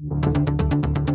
うん。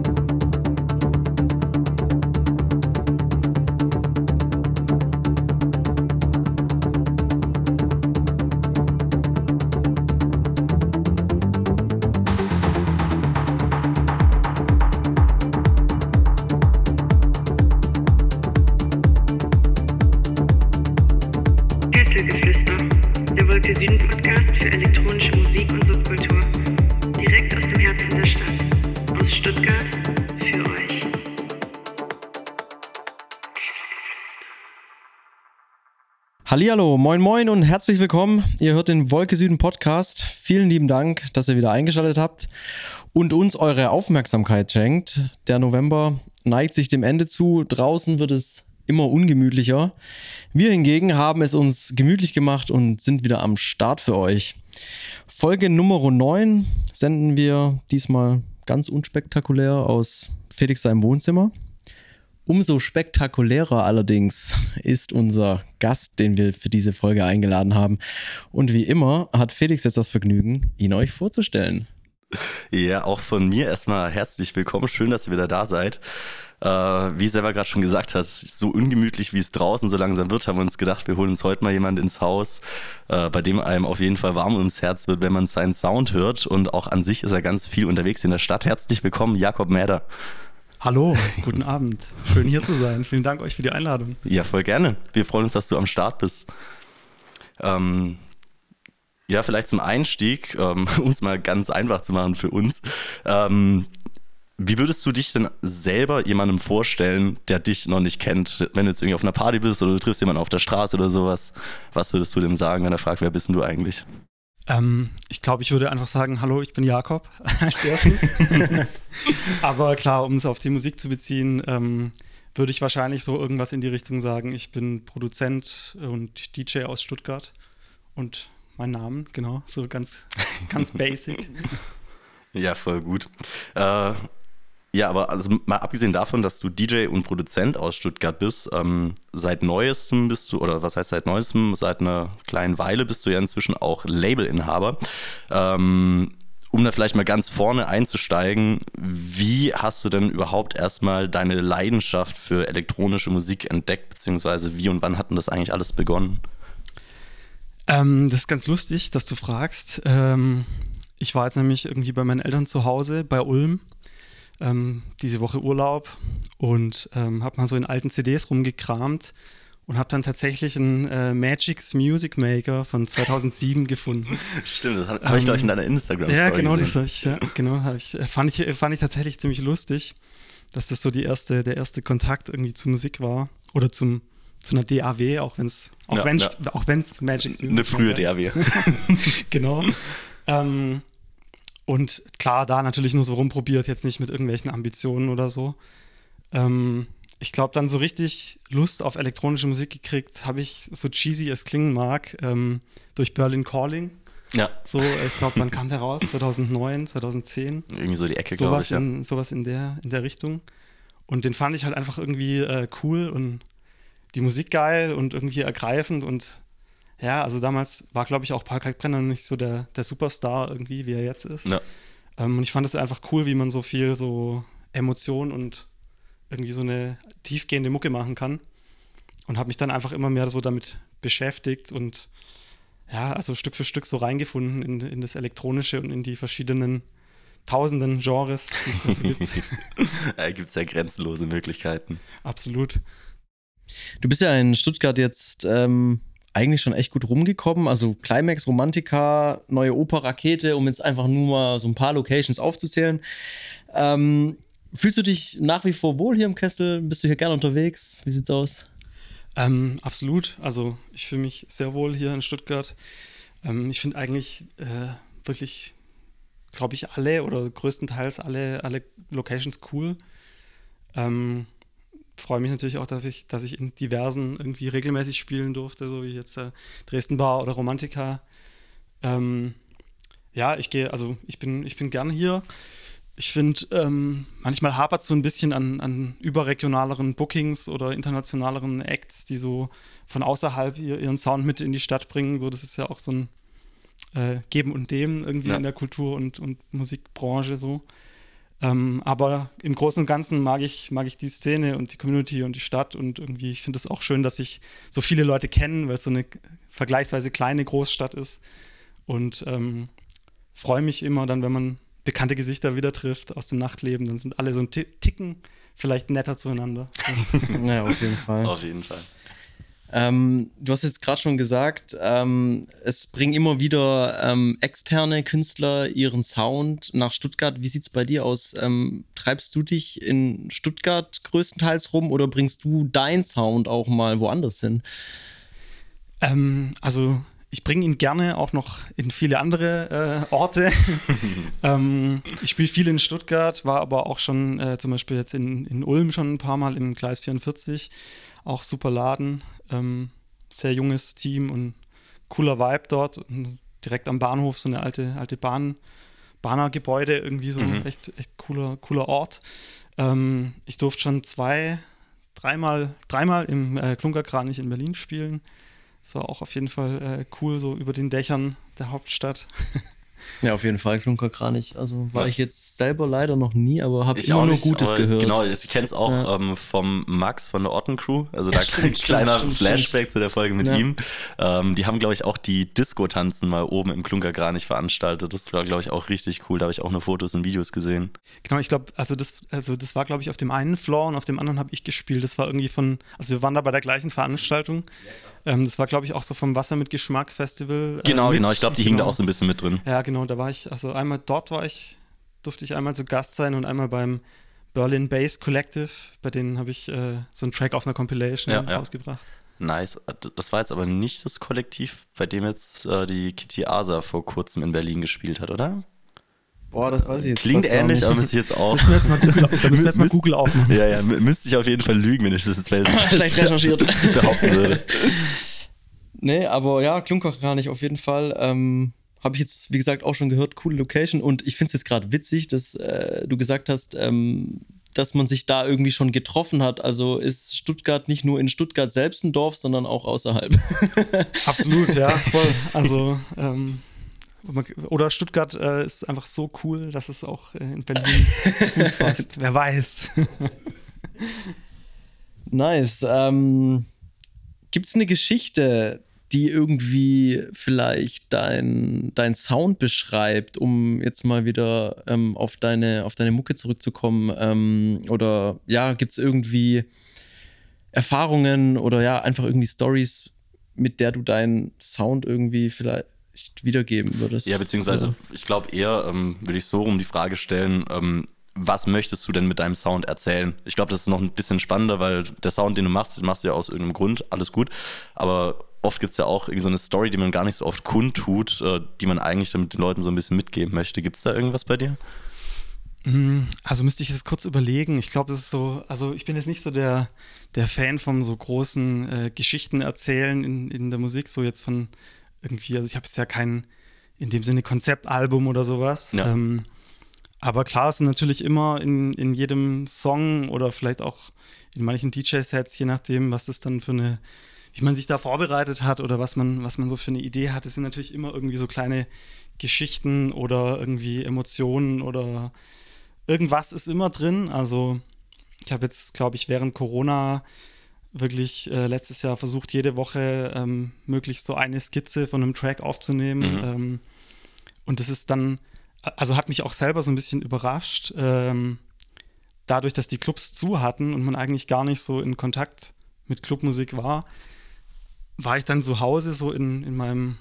Hallihallo, moin moin und herzlich willkommen. Ihr hört den Wolke Süden Podcast. Vielen lieben Dank, dass ihr wieder eingeschaltet habt und uns eure Aufmerksamkeit schenkt. Der November neigt sich dem Ende zu. Draußen wird es immer ungemütlicher. Wir hingegen haben es uns gemütlich gemacht und sind wieder am Start für euch. Folge Nummer 9 senden wir diesmal ganz unspektakulär aus Felix seinem Wohnzimmer. Umso spektakulärer allerdings ist unser Gast, den wir für diese Folge eingeladen haben. Und wie immer hat Felix jetzt das Vergnügen, ihn euch vorzustellen. Ja, auch von mir erstmal herzlich willkommen. Schön, dass ihr wieder da seid. Äh, wie selber gerade schon gesagt hat, so ungemütlich wie es draußen so langsam wird, haben wir uns gedacht, wir holen uns heute mal jemand ins Haus, äh, bei dem einem auf jeden Fall warm ums Herz wird, wenn man seinen Sound hört. Und auch an sich ist er ganz viel unterwegs in der Stadt. Herzlich willkommen, Jakob Mäder. Hallo, guten Abend. Schön hier zu sein. Vielen Dank euch für die Einladung. Ja, voll gerne. Wir freuen uns, dass du am Start bist. Ähm, ja, vielleicht zum Einstieg, ähm, um es mal ganz einfach zu machen für uns. Ähm, wie würdest du dich denn selber jemandem vorstellen, der dich noch nicht kennt? Wenn du jetzt irgendwie auf einer Party bist oder du triffst jemanden auf der Straße oder sowas, was würdest du dem sagen, wenn er fragt, wer bist denn du eigentlich? Ähm, ich glaube, ich würde einfach sagen, hallo, ich bin Jakob als erstes. Aber klar, um es auf die Musik zu beziehen, ähm, würde ich wahrscheinlich so irgendwas in die Richtung sagen. Ich bin Produzent und DJ aus Stuttgart und mein Name, genau, so ganz, ganz basic. Ja, voll gut. Äh, ja, aber also mal abgesehen davon, dass du DJ und Produzent aus Stuttgart bist, ähm, seit neuestem bist du, oder was heißt seit neuestem, seit einer kleinen Weile bist du ja inzwischen auch Labelinhaber. Ähm, um da vielleicht mal ganz vorne einzusteigen, wie hast du denn überhaupt erstmal deine Leidenschaft für elektronische Musik entdeckt, beziehungsweise wie und wann hat denn das eigentlich alles begonnen? Ähm, das ist ganz lustig, dass du fragst. Ähm, ich war jetzt nämlich irgendwie bei meinen Eltern zu Hause bei Ulm ähm, diese Woche Urlaub und ähm, habe mal so in alten CDs rumgekramt und habe dann tatsächlich einen äh, Magic's Music Maker von 2007 gefunden. Stimmt, das habe hab ich, glaube ich, in deiner instagram Ja, genau, gesehen. das ich, ja, genau, ich, äh, fand, ich, fand ich tatsächlich ziemlich lustig, dass das so die erste, der erste Kontakt irgendwie zu Musik war oder zum, zu einer DAW, auch wenn es auch Ja, wenn ja. auch wenn's Magic's Music Eine frühe. DAW. genau. ähm, und klar, da natürlich nur so rumprobiert, jetzt nicht mit irgendwelchen Ambitionen oder so. Ähm, ich glaube, dann so richtig Lust auf elektronische Musik gekriegt, habe ich, so cheesy es klingen mag, ähm, durch Berlin Calling. ja, So, ich glaube, wann kam der raus? 2009, 2010? irgendwie so die Ecke, glaube ich. Ja. in, sowas in, der, in der Richtung. Und den fand ich halt einfach irgendwie äh, cool und die Musik geil und irgendwie ergreifend und ja, also damals war, glaube ich, auch Paul Kalkbrenner nicht so der, der Superstar irgendwie, wie er jetzt ist. Ja. Ähm, und ich fand es einfach cool, wie man so viel so Emotion und irgendwie so eine tiefgehende Mucke machen kann. Und habe mich dann einfach immer mehr so damit beschäftigt und ja, also Stück für Stück so reingefunden in, in das Elektronische und in die verschiedenen tausenden Genres, die es da so gibt. da gibt es ja grenzenlose Möglichkeiten. Absolut. Du bist ja in Stuttgart jetzt ähm, eigentlich schon echt gut rumgekommen. Also Climax, Romantica, neue Oper, Rakete, um jetzt einfach nur mal so ein paar Locations aufzuzählen. Ähm, fühlst du dich nach wie vor wohl hier im Kessel? Bist du hier gerne unterwegs? Wie sieht's aus? Ähm, absolut. Also ich fühle mich sehr wohl hier in Stuttgart. Ähm, ich finde eigentlich äh, wirklich, glaube ich, alle oder größtenteils alle, alle Locations cool. Ähm, freue mich natürlich auch, dass ich, dass ich in diversen irgendwie regelmäßig spielen durfte, so wie jetzt äh, Dresden Bar oder Romantica. Ähm, ja, ich gehe, also ich bin, ich bin gern hier. Ich finde, ähm, manchmal hapert es so ein bisschen an, an überregionaleren Bookings oder internationaleren Acts, die so von außerhalb ihr, ihren Sound mit in die Stadt bringen. So, das ist ja auch so ein äh, Geben und Nehmen irgendwie Ja. in der Kultur- und, und Musikbranche so. Ähm, aber im Großen und Ganzen mag ich, mag ich die Szene und die Community und die Stadt und irgendwie, ich finde es auch schön, dass sich so viele Leute kennen, weil es so eine vergleichsweise kleine Großstadt ist. Und ähm, freue mich immer dann, wenn man bekannte Gesichter wieder trifft aus dem Nachtleben, dann sind alle so ein Ticken vielleicht netter zueinander. ja, auf jeden Fall. Auf jeden Fall. Ähm, du hast jetzt gerade schon gesagt, ähm, es bringen immer wieder ähm, externe Künstler ihren Sound nach Stuttgart. Wie sieht es bei dir aus? Ähm, treibst du dich in Stuttgart größtenteils rum oder bringst du deinen Sound auch mal woanders hin? Ähm, also ich bringe ihn gerne auch noch in viele andere äh, Orte. ähm, ich spiele viel in Stuttgart, war aber auch schon äh, zum Beispiel jetzt in, in Ulm schon ein paar Mal im Gleis 44. Auch super Laden, ähm, sehr junges Team und cooler Vibe dort. Und direkt am Bahnhof so eine alte, alte Bahn, Bahnergebäude, irgendwie so mhm. echt, echt cooler, cooler Ort. Ähm, ich durfte schon zwei, dreimal, dreimal im äh, Klunkerkranich in Berlin spielen. Das war auch auf jeden Fall äh, cool, so über den Dächern der Hauptstadt. Ja, auf jeden Fall Klunkerkranich. Also war ja. ich jetzt selber leider noch nie, aber habe immer nur nicht, Gutes gehört. Genau, ich kenne es auch ja. ähm, vom Max von der Orten Crew. Also da ja, ein kleiner stimmt, Flashback stimmt. zu der Folge mit ihm. Ähm, die haben, glaube ich, auch die Disco-Tanzen mal oben im Klunkerkranich veranstaltet. Das war, glaube ich, auch richtig cool. Da habe ich auch nur Fotos und Videos gesehen. Genau, ich glaube, also das, also das war, glaube ich, auf dem einen Floor und auf dem anderen habe ich gespielt. Das war irgendwie von, also wir waren da bei der gleichen Veranstaltung. Ähm, das war, glaube ich, auch so vom Wasser mit Geschmack Festival. Äh, genau, mit. genau. Ich glaube, die genau. hing da auch so ein bisschen mit drin. Ja, genau. Da war ich, also einmal dort war ich, durfte ich einmal zu Gast sein und einmal beim Berlin Bass Collective. Bei denen habe ich äh, so einen Track auf einer Compilation ja, ja. rausgebracht. Nice. Das war jetzt aber nicht das Kollektiv, bei dem jetzt äh, die Kitty Asa vor kurzem in Berlin gespielt hat, oder? Boah, das weiß ich jetzt. Klingt ähnlich, aber müsste ich jetzt auch. Müssen wir jetzt mal Google, da müssen wir jetzt mal Google aufmachen. Ja, ja, müsste ich auf jeden Fall lügen, wenn ich das jetzt schlecht recherchiert behaupten würde. Nee, aber ja, Klunker kann ich auf jeden Fall. Ähm, Habe ich jetzt, wie gesagt, auch schon gehört, coole Location. Und ich finde es jetzt gerade witzig, dass äh, du gesagt hast, ähm, dass man sich da irgendwie schon getroffen hat. Also ist Stuttgart nicht nur in Stuttgart selbst ein Dorf, sondern auch außerhalb. Absolut, ja, voll. Also ähm, oder Stuttgart äh, ist einfach so cool, dass es auch äh, in Berlin Fuß fasst. Wer weiß. nice. Ähm, Gibt es eine Geschichte, die irgendwie vielleicht dein, dein Sound beschreibt, um jetzt mal wieder ähm, auf, deine, auf deine Mucke zurückzukommen? Ähm, oder ja, gibt es irgendwie Erfahrungen oder ja, einfach irgendwie Stories, mit der du deinen Sound irgendwie vielleicht wiedergeben würdest. Ja, beziehungsweise ja. ich glaube eher, ähm, würde ich so rum die Frage stellen, ähm, was möchtest du denn mit deinem Sound erzählen? Ich glaube, das ist noch ein bisschen spannender, weil der Sound, den du machst, den machst du ja aus irgendeinem Grund, alles gut. Aber oft gibt es ja auch irgendwie so eine Story, die man gar nicht so oft kundtut, äh, die man eigentlich damit den Leuten so ein bisschen mitgeben möchte. Gibt es da irgendwas bei dir? Mm, also müsste ich es kurz überlegen. Ich glaube, das ist so, also ich bin jetzt nicht so der, der Fan von so großen äh, Geschichten erzählen in, in der Musik, so jetzt von irgendwie, also ich habe jetzt ja kein, in dem Sinne Konzeptalbum oder sowas. Ja. Ähm, aber klar, es sind natürlich immer in, in jedem Song oder vielleicht auch in manchen DJ-Sets, je nachdem, was das dann für eine, wie man sich da vorbereitet hat oder was man, was man so für eine Idee hat, es sind natürlich immer irgendwie so kleine Geschichten oder irgendwie Emotionen oder irgendwas ist immer drin. Also ich habe jetzt, glaube ich, während Corona wirklich äh, letztes Jahr versucht, jede Woche ähm, möglichst so eine Skizze von einem Track aufzunehmen. Mhm. Ähm, und das ist dann, also hat mich auch selber so ein bisschen überrascht, ähm, dadurch, dass die Clubs zu hatten und man eigentlich gar nicht so in Kontakt mit Clubmusik war, war ich dann zu Hause so in, in meinem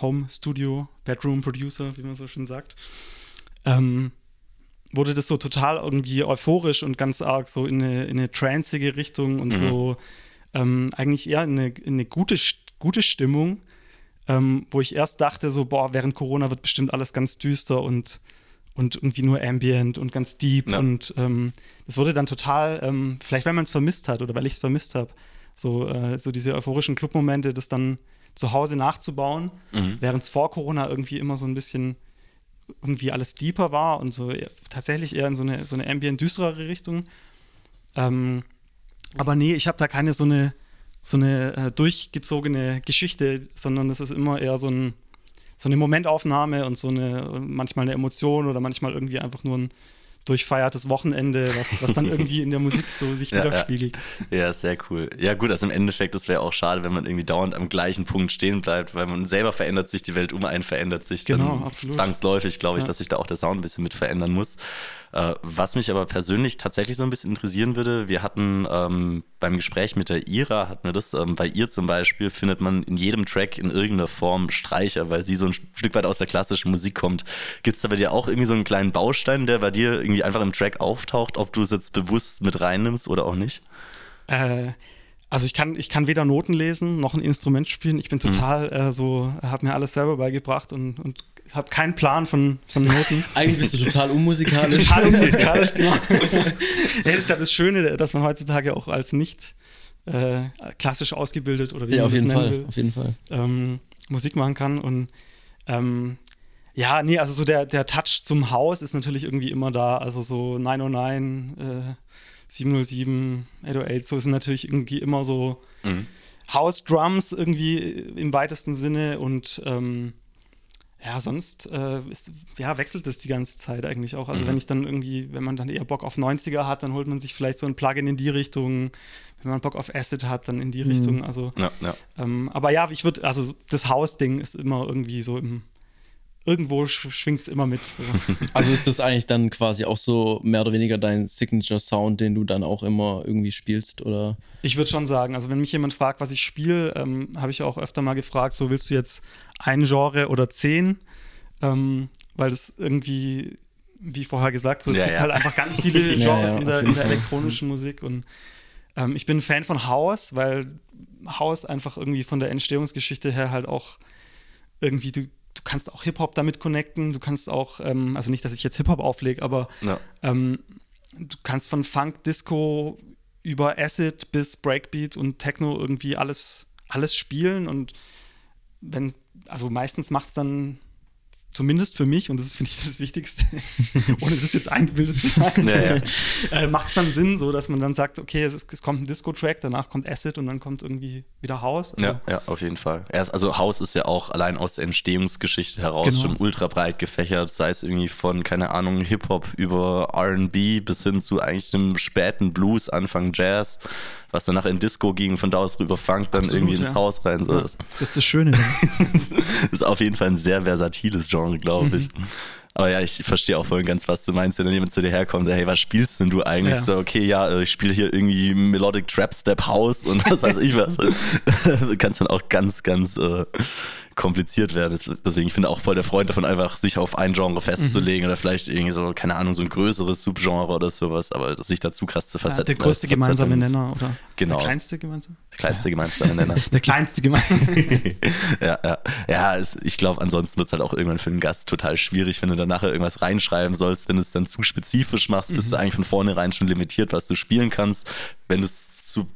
Home Studio, Bedroom Producer, wie man so schön sagt. Ähm, wurde das so total irgendwie euphorisch und ganz arg so in eine, in eine tranceige Richtung und mhm. so ähm, eigentlich eher in eine, in eine gute, gute Stimmung, ähm, wo ich erst dachte, so, boah, während Corona wird bestimmt alles ganz düster und, und irgendwie nur ambient und ganz deep. Ja. Und ähm, das wurde dann total, ähm, vielleicht weil man es vermisst hat oder weil ich es vermisst habe, so, äh, so diese euphorischen Clubmomente, das dann zu Hause nachzubauen, mhm. während es vor Corona irgendwie immer so ein bisschen irgendwie alles deeper war und so tatsächlich eher in so eine, so eine ambient düsterere Richtung. Ähm, aber nee, ich habe da keine so eine, so eine äh, durchgezogene Geschichte, sondern es ist immer eher so, ein, so eine Momentaufnahme und so eine, manchmal eine Emotion oder manchmal irgendwie einfach nur ein, durchfeiertes Wochenende, was, was dann irgendwie in der Musik so sich Ja, widerspiegelt. Ja, sehr cool. Ja, gut, also im Endeffekt, das wäre auch schade, wenn man irgendwie dauernd am gleichen Punkt stehen bleibt, weil man selber verändert sich, die Welt um einen verändert sich. Genau, dann absolut. Zwangsläufig, glaube ich, Ja. dass sich da auch der Sound ein bisschen mit verändern muss. Äh, was mich aber persönlich tatsächlich so ein bisschen interessieren würde, wir hatten ähm, beim Gespräch mit der Ira, hatten wir das, ähm, bei ihr zum Beispiel findet man in jedem Track in irgendeiner Form Streicher, weil sie so ein Stück weit aus der klassischen Musik kommt. Gibt es da bei dir auch irgendwie so einen kleinen Baustein, der bei dir irgendwie einfach im Track auftaucht, ob du es jetzt bewusst mit reinnimmst oder auch nicht? Äh, also ich kann, ich kann weder Noten lesen noch ein Instrument spielen. Ich bin Mhm. total äh, so, habe mir alles selber beigebracht und, und habe keinen Plan von, von Noten. Eigentlich bist du total unmusikalisch. total unmusikalisch, genau. ja, das ist ja das Schöne, dass man heutzutage auch als nicht äh, klassisch ausgebildet oder wie Ja, man auf das jeden nennen Fall. will, Auf jeden Fall. ähm, Musik machen kann. Und ähm, ja, nee, also so der, der Touch zum Haus ist natürlich irgendwie immer da. Also so 909, äh, 707, 808, so sind natürlich irgendwie immer so Mhm. House Drums irgendwie im weitesten Sinne und ähm, ja, sonst äh, ist, ja, wechselt es die ganze Zeit eigentlich auch. Also Mhm. wenn ich dann irgendwie, wenn man dann eher Bock auf 90er hat, dann holt man sich vielleicht so ein Plugin in die Richtung. Wenn man Bock auf Acid hat, dann in die Mhm. Richtung. Also Ja, ja. ähm, aber ja, ich würde, also das Haus-Ding ist immer irgendwie so im, irgendwo sch schwingt es immer mit. So. Also ist das eigentlich dann quasi auch so mehr oder weniger dein Signature-Sound, den du dann auch immer irgendwie spielst? Oder? Ich würde schon sagen, also wenn mich jemand fragt, was ich spiele, ähm, habe ich auch öfter mal gefragt, so willst du jetzt ein Genre oder zehn? Ähm, weil das irgendwie, wie vorher gesagt, so, es Ja, gibt ja. halt einfach ganz viele Genres ja, in, der, in der elektronischen Musik und ähm, ich bin ein Fan von House, weil House einfach irgendwie von der Entstehungsgeschichte her halt auch irgendwie, du, du kannst auch Hip-Hop damit connecten, du kannst auch, ähm, also nicht, dass ich jetzt Hip-Hop auflege, aber ja. ähm, du kannst von Funk, Disco über Acid bis Breakbeat und Techno irgendwie alles, alles spielen und wenn, also meistens macht es dann zumindest für mich, und das finde ich das Wichtigste, ohne das jetzt eingebildet zu sein, Ja, ja. äh, macht es dann Sinn, so dass man dann sagt, okay, es, es kommt ein Disco-Track, danach kommt Acid und dann kommt irgendwie wieder House. Also, Ja, ja, auf jeden Fall. Also Haus ist ja auch allein aus der Entstehungsgeschichte heraus Genau. schon ultra breit gefächert, sei es irgendwie von, keine Ahnung, Hip-Hop über RB bis hin zu eigentlich dem späten Blues, Anfang Jazz, was dann nachher in Disco ging, von da aus rüber Funk, dann Absolut, irgendwie ins. Haus rein. So. Das das ist das Schöne. daran. ist auf jeden Fall ein sehr versatiles Genre, glaube ich. Mhm. Aber ja, ich verstehe auch voll ganz, was du meinst, wenn dann jemand zu dir herkommt, hey, was spielst denn du eigentlich? Ja. So, okay, ja, äh, ich spiele hier irgendwie Melodic Trap Step House und was weiß ich was. Kann dann auch ganz, ganz äh, kompliziert werden. Deswegen, ich bin auch voll der Freund davon, einfach sich auf ein Genre festzulegen oder vielleicht irgendwie so, keine Ahnung, so ein größeres Subgenre oder sowas, aber das sich dazu krass zu Ja, versetzen. der größte als gemeinsame. Nenner oder Genau. der kleinste gemeinsame? Kleinste gemeinsame Nenner. Der kleinste gemeinsame. ja, ja. Ja, es, ich glaube, ansonsten wird es halt auch irgendwann für den Gast total schwierig, wenn du dann nachher irgendwas reinschreiben sollst. Wenn du es dann zu spezifisch machst, bist du eigentlich von vornherein schon limitiert, was du spielen kannst. Wenn du es zu,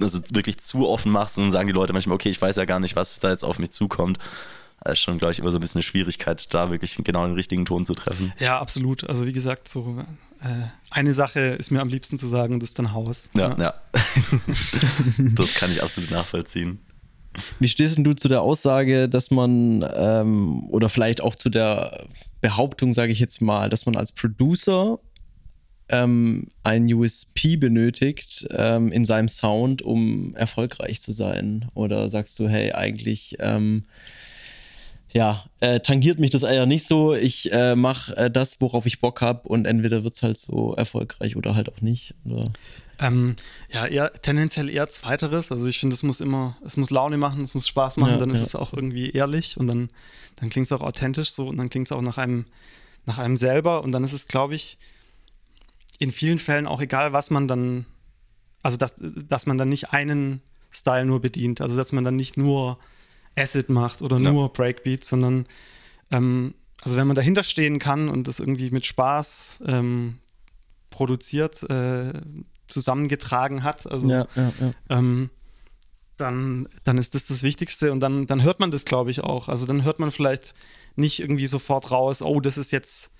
also wirklich zu offen machst, dann sagen die Leute manchmal, okay, ich weiß ja gar nicht, was da jetzt auf mich zukommt. Das ist schon, glaube ich, immer so ein bisschen eine Schwierigkeit, da wirklich genau den richtigen Ton zu treffen. Ja, absolut. Also wie gesagt, so äh, eine Sache ist mir am liebsten zu sagen, das ist dann Haus. Ja, ja. das kann ich absolut nachvollziehen. Wie stehst denn du zu der Aussage, dass man, ähm, oder vielleicht auch zu der Behauptung, sage ich jetzt mal, dass man als Producer ähm, ein USP benötigt ähm, in seinem Sound, um erfolgreich zu sein? Oder sagst du, hey, eigentlich, ähm, ja, äh, tangiert mich das eher nicht so. Ich äh, mache äh, das, worauf ich Bock habe und entweder wird es halt so erfolgreich oder halt auch nicht. Ähm, ja, eher, tendenziell eher zweiteres. Also ich finde, es muss immer, es muss Laune machen, es muss Spaß machen, Ja, dann ist ja. es auch irgendwie ehrlich und dann, dann klingt es auch authentisch so und dann klingt es auch nach einem, nach einem selber und dann ist es, glaube ich, in vielen Fällen auch egal, was man dann, also dass, dass man dann nicht einen Style nur bedient, also dass man dann nicht nur Acid macht oder Ja. nur Breakbeat, sondern ähm, also wenn man dahinter stehen kann und das irgendwie mit Spaß ähm, produziert, äh, zusammengetragen hat, also Ja, ja, ähm, dann, dann ist das das Wichtigste und dann, dann hört man das, glaube ich, auch. Also dann hört man vielleicht nicht irgendwie sofort raus, oh, das ist jetzt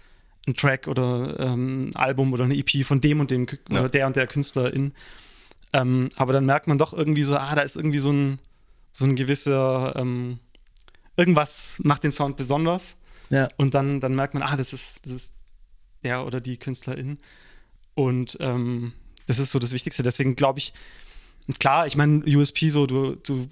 ein Track oder ähm, ein Album oder eine EP von dem und dem Ja. oder der und der Künstlerin. Ähm, aber dann merkt man doch irgendwie so, ah, da ist irgendwie so ein, so ein gewisser, ähm, irgendwas macht den Sound besonders. ja. Und dann, dann merkt man, ah, das ist, das ist der oder die Künstlerin. Und ähm, das ist so das Wichtigste. Deswegen glaube ich, klar, ich meine, USP so, du, du,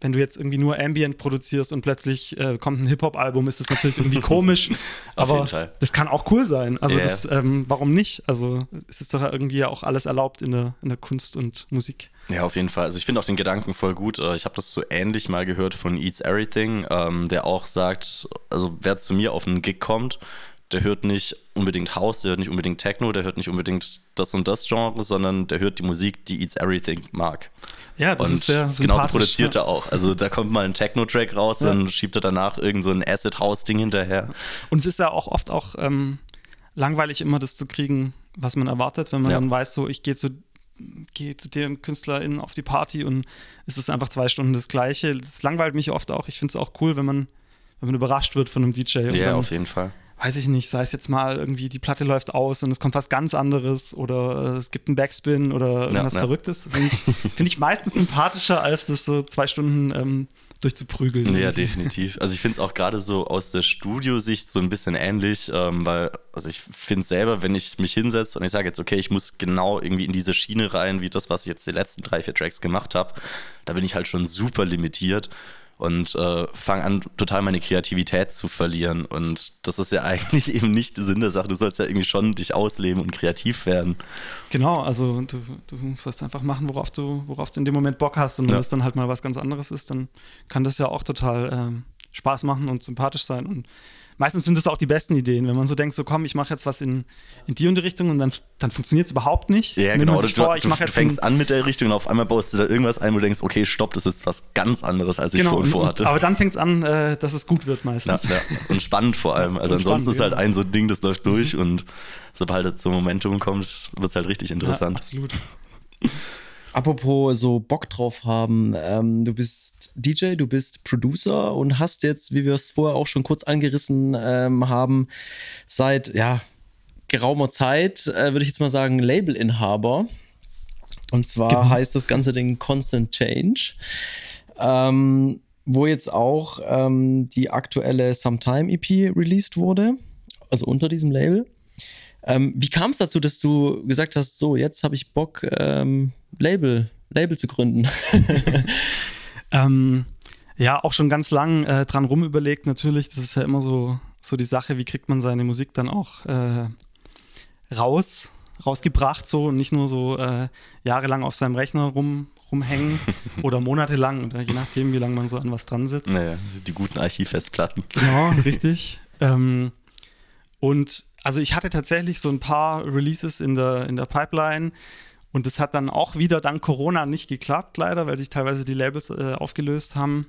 wenn du jetzt irgendwie nur Ambient produzierst und plötzlich äh, kommt ein Hip-Hop-Album, ist das natürlich irgendwie komisch. aber das kann auch cool sein. Also yeah. das, ähm, warum nicht? Also es ist doch irgendwie ja auch alles erlaubt in der, in der Kunst und Musik. Ja, auf jeden Fall. Also ich finde auch den Gedanken voll gut. Äh, ich habe das so ähnlich mal gehört von Eats Everything, ähm, der auch sagt, also wer zu mir auf einen Gig kommt, der hört nicht unbedingt House, der hört nicht unbedingt Techno, der hört nicht unbedingt das und das Genre, sondern der hört die Musik, die Eats Everything mag. Ja, das und ist sehr Genauso produziert ja. er auch. Also da kommt mal ein Techno-Track raus, ja. dann schiebt er danach irgend so ein Acid-House-Ding hinterher. Und es ist ja auch oft auch ähm, langweilig, immer das zu kriegen, was man erwartet, wenn man ja. dann weiß, so ich gehe zu gehe zu den KünstlerInnen auf die Party und es ist einfach zwei Stunden das Gleiche. Das langweilt mich oft auch. Ich finde es auch cool, wenn man, wenn man überrascht wird von einem DJ. Ja, dann, auf jeden Fall weiß ich nicht, sei es jetzt mal irgendwie, die Platte läuft aus und es kommt was ganz anderes oder äh, es gibt einen Backspin oder irgendwas ja, ja. Verrücktes. Finde ich, find ich meistens sympathischer, als das so zwei Stunden ähm, durchzuprügeln. Ja, definitiv. Also ich finde es auch gerade so aus der Studiosicht so ein bisschen ähnlich, ähm, weil, also ich finde selber, wenn ich mich hinsetze und ich sage jetzt, okay, ich muss genau irgendwie in diese Schiene rein, wie das, was ich jetzt die letzten drei, vier Tracks gemacht habe, da bin ich halt schon super limitiert und äh, fange an, total meine Kreativität zu verlieren. Und das ist ja eigentlich eben nicht der Sinn der Sache. Du sollst ja irgendwie schon dich ausleben und kreativ werden. Genau, also du, du sollst einfach machen, worauf du, worauf du in dem Moment Bock hast. Und wenn ja. das dann halt mal was ganz anderes ist, dann kann das ja auch total ähm, Spaß machen und sympathisch sein. Und meistens sind das auch die besten Ideen, wenn man so denkt, so komm, ich mache jetzt was in, in die und die Richtung und dann, dann funktioniert es überhaupt nicht. Ja, genau. Du, vor, du, du fängst an mit der Richtung und auf einmal baust du da irgendwas ein, wo du denkst, okay, stopp, das ist was ganz anderes, als genau, ich vorhin vorhatte. Aber dann fängt es an, äh, dass es gut wird meistens. Ja, ja. Und spannend vor allem. Also und ansonsten spannend, ist halt ein so ein Ding, das läuft durch mhm. und sobald es zum Momentum kommt, wird es halt richtig interessant. Absolut. Apropos so Bock drauf haben, ähm, du bist DJ, du bist Producer und hast jetzt, wie wir es vorher auch schon kurz angerissen ähm, haben, seit ja, geraumer Zeit, äh, würde ich jetzt mal sagen, Labelinhaber. Und zwar genau. heißt das ganze Ding Constant Change, ähm, wo jetzt auch ähm, die aktuelle Sometime EP released wurde, also unter diesem Label. Ähm, wie kam es dazu, dass du gesagt hast, so, jetzt habe ich Bock, ähm, Label, Label zu gründen? ähm, ja, auch schon ganz lang äh, dran rumüberlegt, natürlich. Das ist ja immer so, so die Sache, wie kriegt man seine Musik dann auch äh, raus, rausgebracht, so und nicht nur so äh, jahrelang auf seinem Rechner rum, rumhängen oder monatelang oder je nachdem, wie lange man so an was dran sitzt. Naja, die guten Archivfestplatten. Genau, richtig. ähm, und also ich hatte tatsächlich so ein paar Releases in der, in der Pipeline und das hat dann auch wieder dank Corona nicht geklappt, leider, weil sich teilweise die Labels äh, aufgelöst haben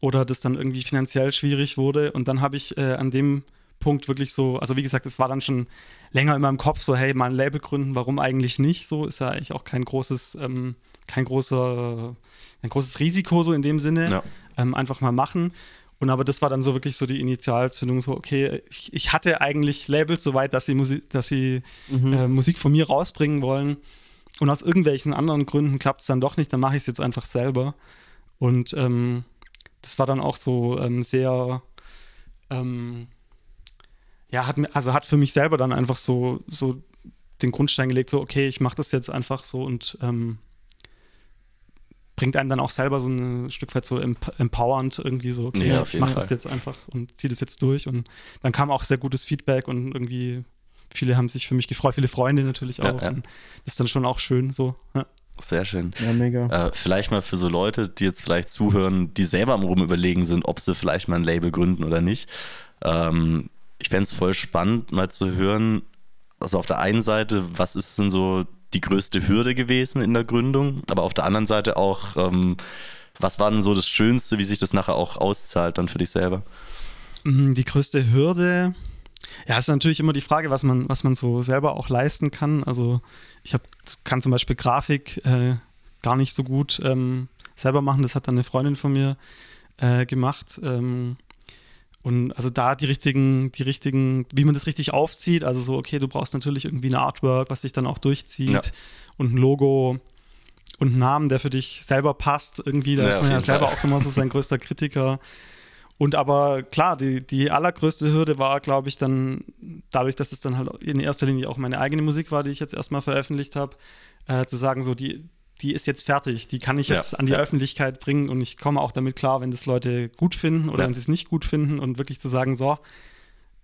oder das dann irgendwie finanziell schwierig wurde. Und dann habe ich äh, an dem Punkt wirklich so, also wie gesagt, es war dann schon länger in meinem Kopf so, hey, mal ein Label gründen, warum eigentlich nicht? So ist ja eigentlich auch kein großes, ähm, kein großer, ein großes Risiko so in dem Sinne. Ja. Ähm, einfach mal machen. Und aber das war dann so wirklich so die Initialzündung, so, okay, ich, ich hatte eigentlich Labels so weit, dass sie, Musik, dass sie mhm. äh, Musik von mir rausbringen wollen. Und aus irgendwelchen anderen Gründen klappt es dann doch nicht, dann mache ich es jetzt einfach selber. Und ähm, das war dann auch so ähm, sehr, ähm, ja, hat mir, also hat für mich selber dann einfach so, so den Grundstein gelegt, so, okay, ich mache das jetzt einfach so und ähm, bringt einem dann auch selber so ein Stück weit so empowernd irgendwie so, okay, ja, ich mache das jetzt einfach und ziehe das jetzt durch. Und dann kam auch sehr gutes Feedback und irgendwie viele haben sich für mich gefreut, viele Freunde natürlich auch. Ja, ja. das ist dann schon auch schön so. Ja. Sehr schön. Ja, mega. Äh, vielleicht mal für so Leute, die jetzt vielleicht zuhören, die selber am Rumüberlegen sind, ob sie vielleicht mal ein Label gründen oder nicht. Ähm, ich fände es voll spannend, mal zu hören, also auf der einen Seite, was ist denn so die größte Hürde gewesen in der Gründung, aber auf der anderen Seite auch, ähm, was war denn so das Schönste, wie sich das nachher auch auszahlt dann für dich selber? Mhm, die größte Hürde, ja, ist natürlich immer die Frage, was man, was man so selber auch leisten kann. Also ich hab, kann zum Beispiel Grafik äh, gar nicht so gut ähm, selber machen. Das hat dann eine Freundin von mir äh, gemacht. Ähm, und also da die richtigen, die richtigen, wie man das richtig aufzieht, also so, okay, du brauchst natürlich irgendwie ein Artwork, was sich dann auch durchzieht ja. und ein Logo und einen Namen, der für dich selber passt. Irgendwie, da ja, ist man ja selber Fall. auch immer so sein größter Kritiker. Und aber klar, die, die allergrößte Hürde war, glaube ich, dann dadurch, dass es dann halt in erster Linie auch meine eigene Musik war, die ich jetzt erstmal veröffentlicht habe, äh, zu sagen, so die, die ist jetzt fertig, die kann ich jetzt Ja, an die ja. Öffentlichkeit bringen und ich komme auch damit klar, wenn das Leute gut finden oder Ja. wenn sie es nicht gut finden und wirklich zu sagen, so,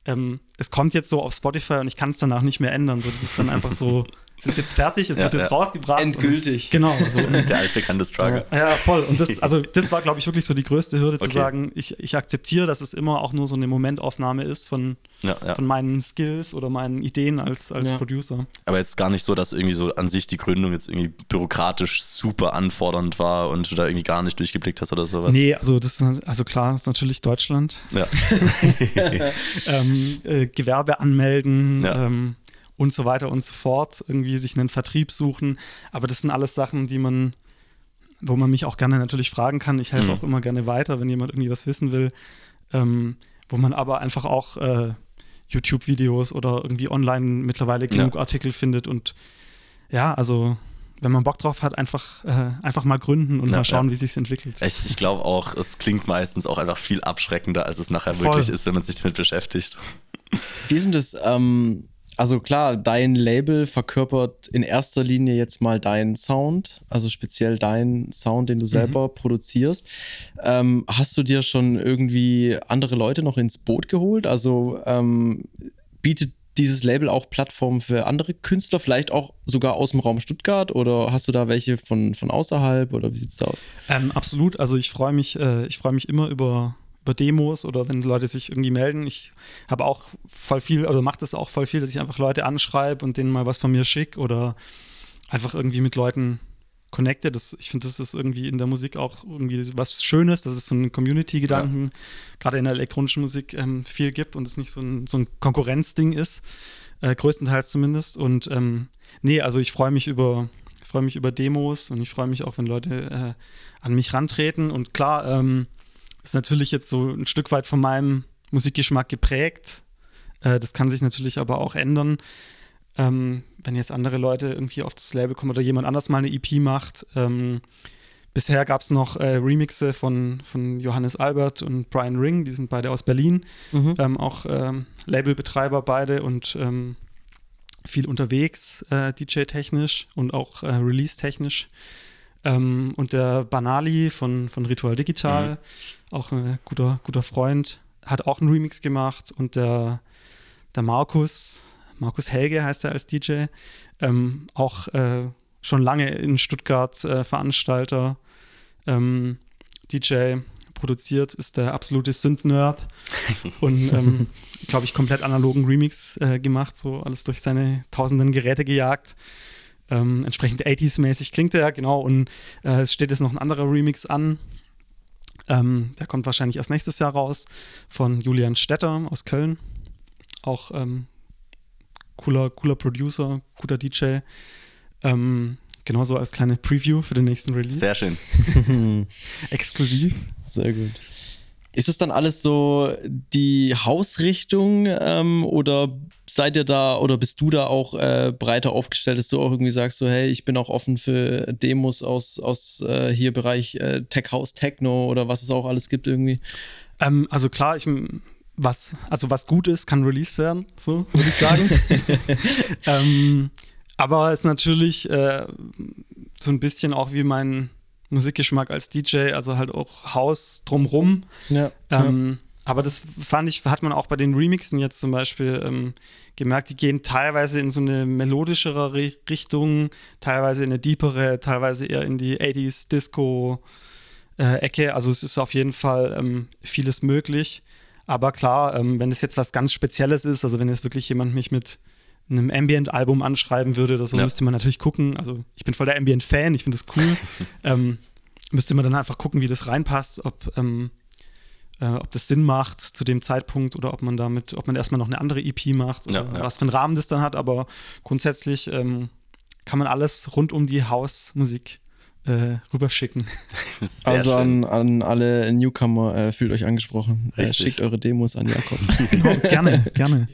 ähm, es kommt jetzt so auf Spotify und ich kann es danach nicht mehr ändern. So, das ist dann einfach so, es ist jetzt fertig, es Ja, wird jetzt ja. rausgebracht. Endgültig. Und, genau, so. Der altbekannte Struggle. Ja, voll. Und das, also das war, glaube ich, wirklich so die größte Hürde Okay. zu sagen, ich, ich akzeptiere, dass es immer auch nur so eine Momentaufnahme ist von, Ja, ja. von meinen Skills oder meinen Ideen als, als Ja. Producer. Aber jetzt gar nicht so, dass irgendwie so an sich die Gründung jetzt irgendwie bürokratisch super anfordernd war und du da irgendwie gar nicht durchgeblickt hast oder sowas. Nee, also das ist, also klar, ist natürlich Deutschland. Ja. ähm, äh, Gewerbe anmelden Ja. ähm, und so weiter und so fort, irgendwie sich einen Vertrieb suchen. Aber das sind alles Sachen, die man, wo man mich auch gerne natürlich fragen kann. Ich helfe Mhm. auch immer gerne weiter, wenn jemand irgendwie was wissen will. Ähm, wo man aber einfach auch äh, YouTube-Videos oder irgendwie online mittlerweile genug Artikel findet und ja, also wenn man Bock drauf hat, einfach, äh, einfach mal gründen und Ja, mal schauen, ja. wie sich entwickelt. Ich, ich glaube auch, es klingt meistens auch einfach viel abschreckender, als es nachher Voll. wirklich ist, wenn man sich damit beschäftigt. Wie ist denn das? Ähm, also klar, dein Label verkörpert in erster Linie jetzt mal deinen Sound, also speziell deinen Sound, den du selber produzierst. Ähm, hast du dir schon irgendwie andere Leute noch ins Boot geholt? Also ähm, bietet dieses Label auch Plattformen für andere Künstler, vielleicht auch sogar aus dem Raum Stuttgart oder hast du da welche von, von außerhalb oder wie sieht's da aus? Ähm, absolut. Also ich freue mich, äh, ich freue mich immer über, über Demos oder wenn Leute sich irgendwie melden. Ich habe auch voll viel, also mache das auch voll viel, dass ich einfach Leute anschreibe und denen mal was von mir schicke oder einfach irgendwie mit Leuten connecte. Das, ich finde, das ist irgendwie in der Musik auch irgendwie was Schönes, dass es so einen Community-Gedanken gerade in der elektronischen Musik ähm, viel gibt und es nicht so ein, so ein Konkurrenzding ist, äh, größtenteils zumindest. Und ähm, nee, also ich freue mich über ich freue mich über Demos und ich freue mich auch, wenn Leute äh, an mich rantreten. Und klar, ähm, ist natürlich jetzt so ein Stück weit von meinem Musikgeschmack geprägt. Äh, das kann sich natürlich aber auch ändern. Ähm, wenn jetzt andere Leute irgendwie auf das Label kommen oder jemand anders mal eine EP macht. Ähm, bisher gab es noch äh, Remixe von, von Johannes Albert und Brian Ring, die sind beide aus Berlin, ähm, auch ähm, Labelbetreiber beide und ähm, viel unterwegs, äh, DJ-technisch und auch äh, Release-technisch. Ähm, und der Banali von, von Ritual Digital, auch ein guter, guter Freund, hat auch einen Remix gemacht. Und der, der Markus, Markus Helge heißt er als DJ, ähm, auch äh, schon lange in Stuttgart äh, Veranstalter, ähm, DJ produziert, ist der absolute Synth-Nerd und ähm, glaube ich komplett analogen Remix äh, gemacht, so alles durch seine tausenden Geräte gejagt. Ähm, entsprechend 80s-mäßig klingt er, genau. Und äh, es steht jetzt noch ein anderer Remix an. Ähm, der kommt wahrscheinlich erst nächstes Jahr raus von Julian Stetter aus Köln. Auch ähm, cooler, cooler Producer, guter DJ. Ähm, genauso als kleine Preview für den nächsten Release. Sehr schön. Exklusiv. Sehr gut. Ist es dann alles so die Hausrichtung ähm, oder seid ihr da oder bist du da auch äh, breiter aufgestellt, dass du auch irgendwie sagst, so hey, ich bin auch offen für Demos aus, aus äh, hier Bereich äh, Tech House, Techno oder was es auch alles gibt irgendwie? Ähm, also klar, ich was, also was gut ist, kann released werden, so würde ich sagen. ähm, aber es ist natürlich äh, so ein bisschen auch wie mein Musikgeschmack als DJ, also halt auch Haus drumrum. Ja. Ähm, Aber das fand ich, hat man auch bei den Remixen jetzt zum Beispiel ähm, gemerkt, die gehen teilweise in so eine melodischere Ri- Richtung, teilweise in eine deepere, teilweise eher in die 80s Disco äh, Ecke. Also es ist auf jeden Fall ähm, vieles möglich. Aber klar, ähm, wenn es jetzt was ganz Spezielles ist, also wenn jetzt wirklich jemand mich mit einem Ambient-Album anschreiben würde oder so, Ja. müsste man natürlich gucken. Also ich bin voll der Ambient-Fan, ich finde das cool. ähm, müsste man dann einfach gucken, wie das reinpasst, ob, ähm, äh, ob das Sinn macht zu dem Zeitpunkt oder ob man damit, ob man erstmal noch eine andere EP macht oder Ja, ja. was für einen Rahmen das dann hat. Aber grundsätzlich ähm, kann man alles rund um die Hausmusik äh, rüberschicken. Sehr also an, an alle Newcomer, äh, fühlt euch angesprochen. Äh, schickt eure Demos an Jakob. Genau, gerne, gerne.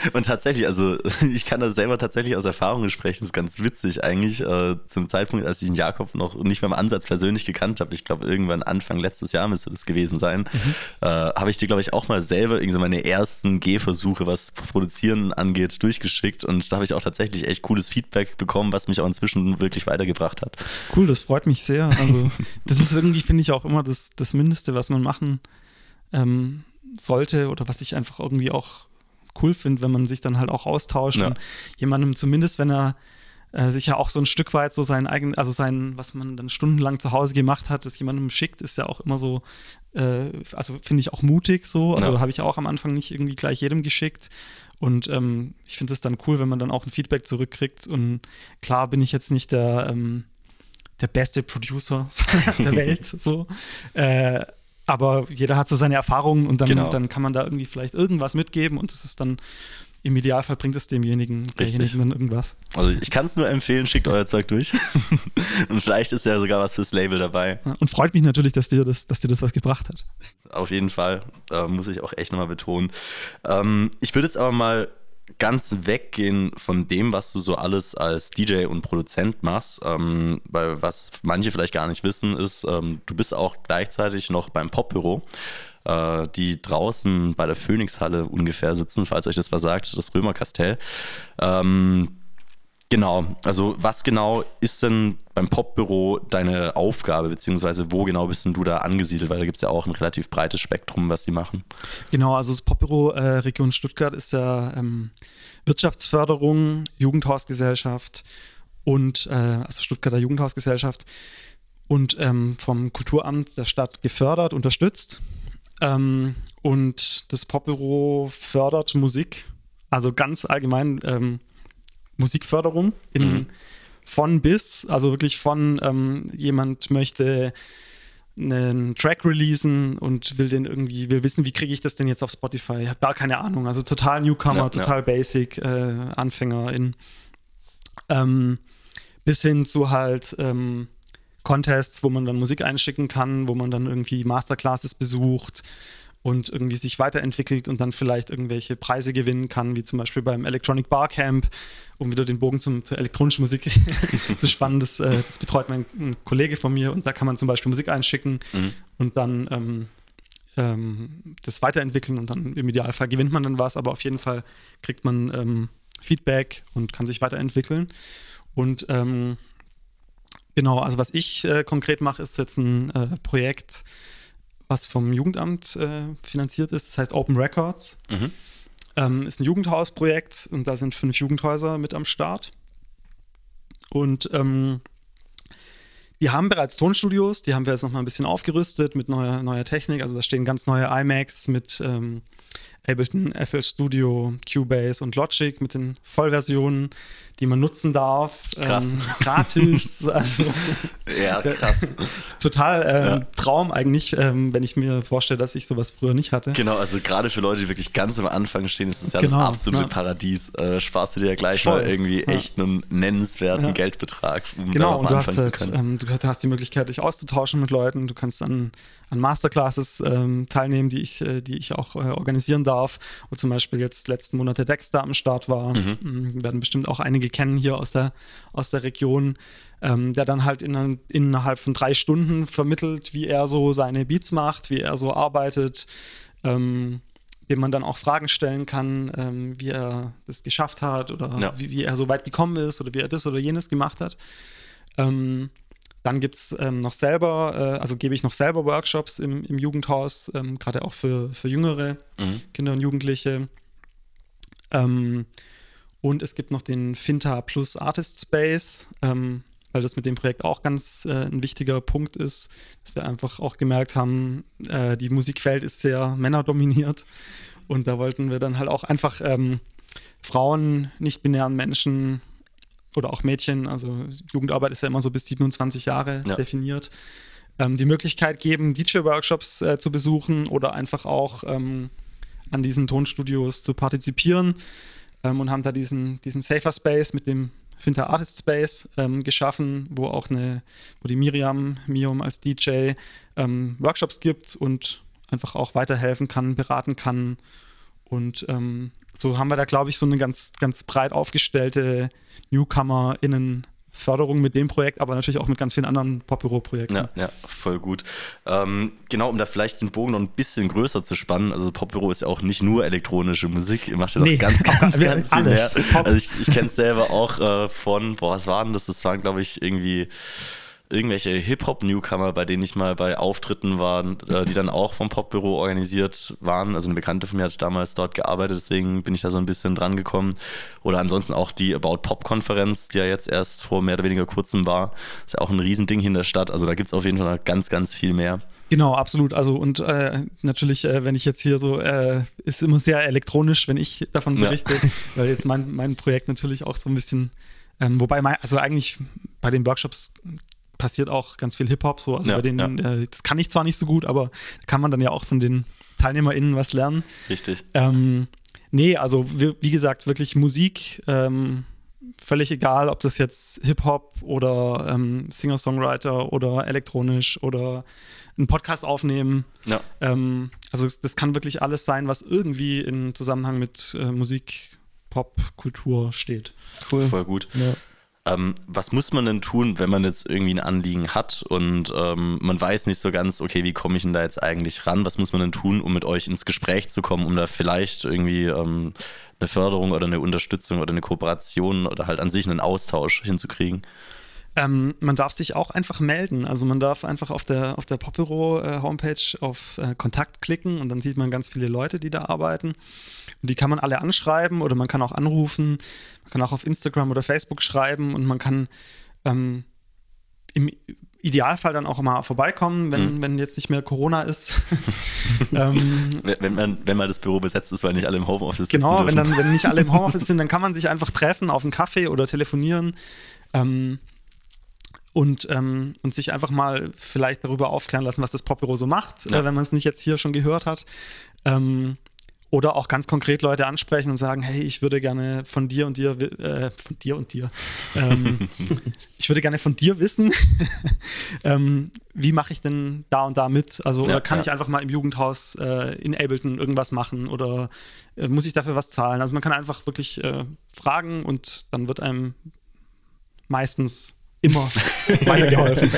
Und tatsächlich, also ich kann das selber tatsächlich aus Erfahrung sprechen, das ist ganz witzig eigentlich. Äh, zum Zeitpunkt, als ich den Jakob noch nicht beim Ansatz persönlich gekannt habe, ich glaube irgendwann Anfang letztes Jahr müsste das gewesen sein, mhm. äh, habe ich dir, glaube ich, auch mal selber irgendwie so meine ersten Gehversuche, was Produzieren angeht, durchgeschickt. Und da habe ich auch tatsächlich echt cooles Feedback bekommen, was mich auch inzwischen wirklich weitergebracht hat. Cool, das freut mich sehr. Also das ist irgendwie, finde ich, auch immer das, das Mindeste, was man machen ähm, sollte oder was ich einfach irgendwie auch cool finde, wenn man sich dann halt auch austauscht ja. und jemandem zumindest, wenn er äh, sich ja auch so ein Stück weit so sein eigen, also sein, was man dann stundenlang zu Hause gemacht hat, das jemandem schickt, ist ja auch immer so, äh, also finde ich auch mutig so. Also ja. habe ich auch am Anfang nicht irgendwie gleich jedem geschickt. Und ähm, ich finde es dann cool, wenn man dann auch ein Feedback zurückkriegt. Und klar bin ich jetzt nicht der, ähm, der beste Producer der Welt, so. Äh, aber jeder hat so seine Erfahrungen und dann, genau. dann kann man da irgendwie vielleicht irgendwas mitgeben und das ist dann im Idealfall bringt es demjenigen, derjenigen dann irgendwas. Also ich kann es nur empfehlen, schickt euer Zeug durch. und vielleicht ist ja sogar was fürs Label dabei. Und freut mich natürlich, dass dir das, dass dir das was gebracht hat. Auf jeden Fall, äh, muss ich auch echt nochmal betonen. Ähm, ich würde jetzt aber mal ganz weggehen von dem, was du so alles als DJ und Produzent machst, ähm, weil was manche vielleicht gar nicht wissen, ist, ähm, du bist auch gleichzeitig noch beim Popbüro, äh, die draußen bei der Phoenixhalle ungefähr sitzen, falls euch das was sagt, das Römerkastell. Ähm, Genau, also was genau ist denn beim Popbüro deine Aufgabe, beziehungsweise wo genau bist denn du da angesiedelt? Weil da gibt es ja auch ein relativ breites Spektrum, was sie machen. Genau, also das Popbüro äh, Region Stuttgart ist ja ähm, Wirtschaftsförderung, Jugendhausgesellschaft und äh, also Stuttgarter Jugendhausgesellschaft und ähm, vom Kulturamt der Stadt gefördert, unterstützt. Ähm, und das Popbüro fördert Musik, also ganz allgemein ähm, Musikförderung in, mhm. von bis, also wirklich von ähm, jemand möchte einen Track releasen und will den irgendwie, will wissen, wie kriege ich das denn jetzt auf Spotify? Ich habe gar keine Ahnung. Also total Newcomer, ja, total ja. Basic, äh, Anfänger in ähm, bis hin zu halt ähm, Contests, wo man dann Musik einschicken kann, wo man dann irgendwie Masterclasses besucht, und irgendwie sich weiterentwickelt und dann vielleicht irgendwelche Preise gewinnen kann, wie zum Beispiel beim Electronic Barcamp, um wieder den Bogen zum, zur elektronischen Musik zu spannen. Das, äh, das, betreut mein Kollege von mir und da kann man zum Beispiel Musik einschicken mhm. und dann ähm, ähm, das weiterentwickeln und dann im Idealfall gewinnt man dann was, aber auf jeden Fall kriegt man ähm, Feedback und kann sich weiterentwickeln. Und ähm, genau, also was ich äh, konkret mache, ist jetzt ein äh, Projekt, was vom Jugendamt äh, finanziert ist. Das heißt Open Records. Mhm. Ähm, ist ein Jugendhausprojekt und da sind fünf Jugendhäuser mit am Start. Und ähm, die haben bereits Tonstudios, die haben wir jetzt nochmal ein bisschen aufgerüstet mit neuer, neuer Technik. Also da stehen ganz neue iMacs mit ähm, Ableton, FL Studio, Cubase und Logic mit den Vollversionen die man nutzen darf. Krass. Ähm, gratis. also, ja, krass. Total äh, ja. Traum eigentlich, ähm, wenn ich mir vorstelle, dass ich sowas früher nicht hatte. Genau, also gerade für Leute, die wirklich ganz am Anfang stehen, ist das ja genau, das absolute ja. Paradies. Äh, sparst du dir ja gleich Voll. mal irgendwie echt einen nennenswerten Geldbetrag. Um genau, und du hast, halt, ähm, du hast die Möglichkeit, dich auszutauschen mit Leuten. Du kannst an, an Masterclasses ähm, teilnehmen, die ich, äh, die ich auch äh, organisieren darf. Wo zum Beispiel jetzt letzten Monat der Dexter am Start war. Mhm. Mm, werden bestimmt auch einige kennen hier aus der, aus der Region, ähm, der dann halt in, innerhalb von drei Stunden vermittelt, wie er so seine Beats macht, wie er so arbeitet, ähm, dem man dann auch Fragen stellen kann, ähm, wie er das geschafft hat oder ja. wie, wie, er so weit gekommen ist oder wie er das oder jenes gemacht hat. Ähm, dann gibt es ähm, noch selber, äh, also gebe ich noch selber Workshops im, im Jugendhaus, ähm, gerade auch für, für jüngere mhm. Kinder und Jugendliche. Ähm, und es gibt noch den Finta Plus Artist Space, ähm, weil das mit dem Projekt auch ganz äh, ein wichtiger Punkt ist, dass wir einfach auch gemerkt haben, äh, die Musikwelt ist sehr männerdominiert. Und da wollten wir dann halt auch einfach ähm, Frauen, nicht-binären Menschen oder auch Mädchen, also Jugendarbeit ist ja immer so bis 27 Jahre ja. definiert, ähm, die Möglichkeit geben, DJ-Workshops äh, zu besuchen oder einfach auch ähm, an diesen Tonstudios zu partizipieren ähm, und haben da diesen, diesen Safer Space mit dem Finter Artist Space ähm, geschaffen, wo auch eine, wo die Miriam Mium als DJ ähm, Workshops gibt und einfach auch weiterhelfen kann, beraten kann und ähm, so haben wir da, glaube ich, so eine ganz, ganz breit aufgestellte NewcomerInnen Förderung mit dem Projekt, aber natürlich auch mit ganz vielen anderen Popbüro-Projekten. Ja, ja, voll gut. Ähm, genau, um da vielleicht den Bogen noch ein bisschen größer zu spannen. Also Popbüro ist ja auch nicht nur elektronische Musik, ihr macht ja nee, noch ganz, ganz, ganz viel alles. mehr. Also ich, ich kenne es selber auch äh, von, boah, was waren das? Das waren, glaube ich, irgendwie irgendwelche Hip-Hop-Newcomer, bei denen ich mal bei Auftritten war, äh, die dann auch vom Popbüro organisiert waren. Also eine Bekannte von mir hat damals dort gearbeitet, deswegen bin ich da so ein bisschen dran gekommen. Oder ansonsten auch die About Pop-Konferenz, die ja jetzt erst vor mehr oder weniger kurzem war. Ist ja auch ein Riesending hier in der Stadt. Also da gibt es auf jeden Fall ganz, ganz viel mehr. Genau, absolut. Also und äh, natürlich, äh, wenn ich jetzt hier so, äh, ist immer sehr elektronisch, wenn ich davon berichte, ja. weil jetzt mein, mein Projekt natürlich auch so ein bisschen, ähm, wobei, mein, also eigentlich bei den Workshops passiert auch ganz viel Hip-Hop, so. Also ja, bei denen, ja. äh, das kann ich zwar nicht so gut, aber kann man dann ja auch von den TeilnehmerInnen was lernen. Richtig. Ähm, nee, also wie, wie, gesagt, wirklich Musik, ähm, völlig egal, ob das jetzt Hip-Hop oder ähm, Singer-Songwriter oder elektronisch oder einen Podcast aufnehmen. Ja. Ähm, also das kann wirklich alles sein, was irgendwie in Zusammenhang mit äh, Musik, Pop, Kultur steht. Cool. Voll gut. Ja. Ähm, was muss man denn tun, wenn man jetzt irgendwie ein Anliegen hat und ähm, man weiß nicht so ganz, okay, wie komme ich denn da jetzt eigentlich ran? Was muss man denn tun, um mit euch ins Gespräch zu kommen, um da vielleicht irgendwie ähm, eine Förderung oder eine Unterstützung oder eine Kooperation oder halt an sich einen Austausch hinzukriegen? Ähm, man darf sich auch einfach melden. Also man darf einfach auf der, auf der Popbüro-Homepage äh, auf äh, Kontakt klicken und dann sieht man ganz viele Leute, die da arbeiten. Und die kann man alle anschreiben oder man kann auch anrufen. Man kann auch auf Instagram oder Facebook schreiben und man kann ähm, im Idealfall dann auch mal vorbeikommen, wenn, mhm. wenn jetzt nicht mehr Corona ist. ähm, wenn, man, wenn mal das Büro besetzt ist, weil nicht alle im Homeoffice sind. Genau, wenn, dann, wenn nicht alle im Homeoffice sind, dann kann man sich einfach treffen auf einen Kaffee oder telefonieren. Ähm, und, ähm, und sich einfach mal vielleicht darüber aufklären lassen, was das Popbüro so macht, ja. äh, wenn man es nicht jetzt hier schon gehört hat. Ähm, oder auch ganz konkret Leute ansprechen und sagen, hey, ich würde gerne von dir und dir, äh, von dir und dir, ähm, ich würde gerne von dir wissen, ähm, wie mache ich denn da und da mit? Also ja, kann ja. ich einfach mal im Jugendhaus äh, in Ableton irgendwas machen oder äh, muss ich dafür was zahlen? Also man kann einfach wirklich äh, fragen und dann wird einem meistens immer weitergeholfen.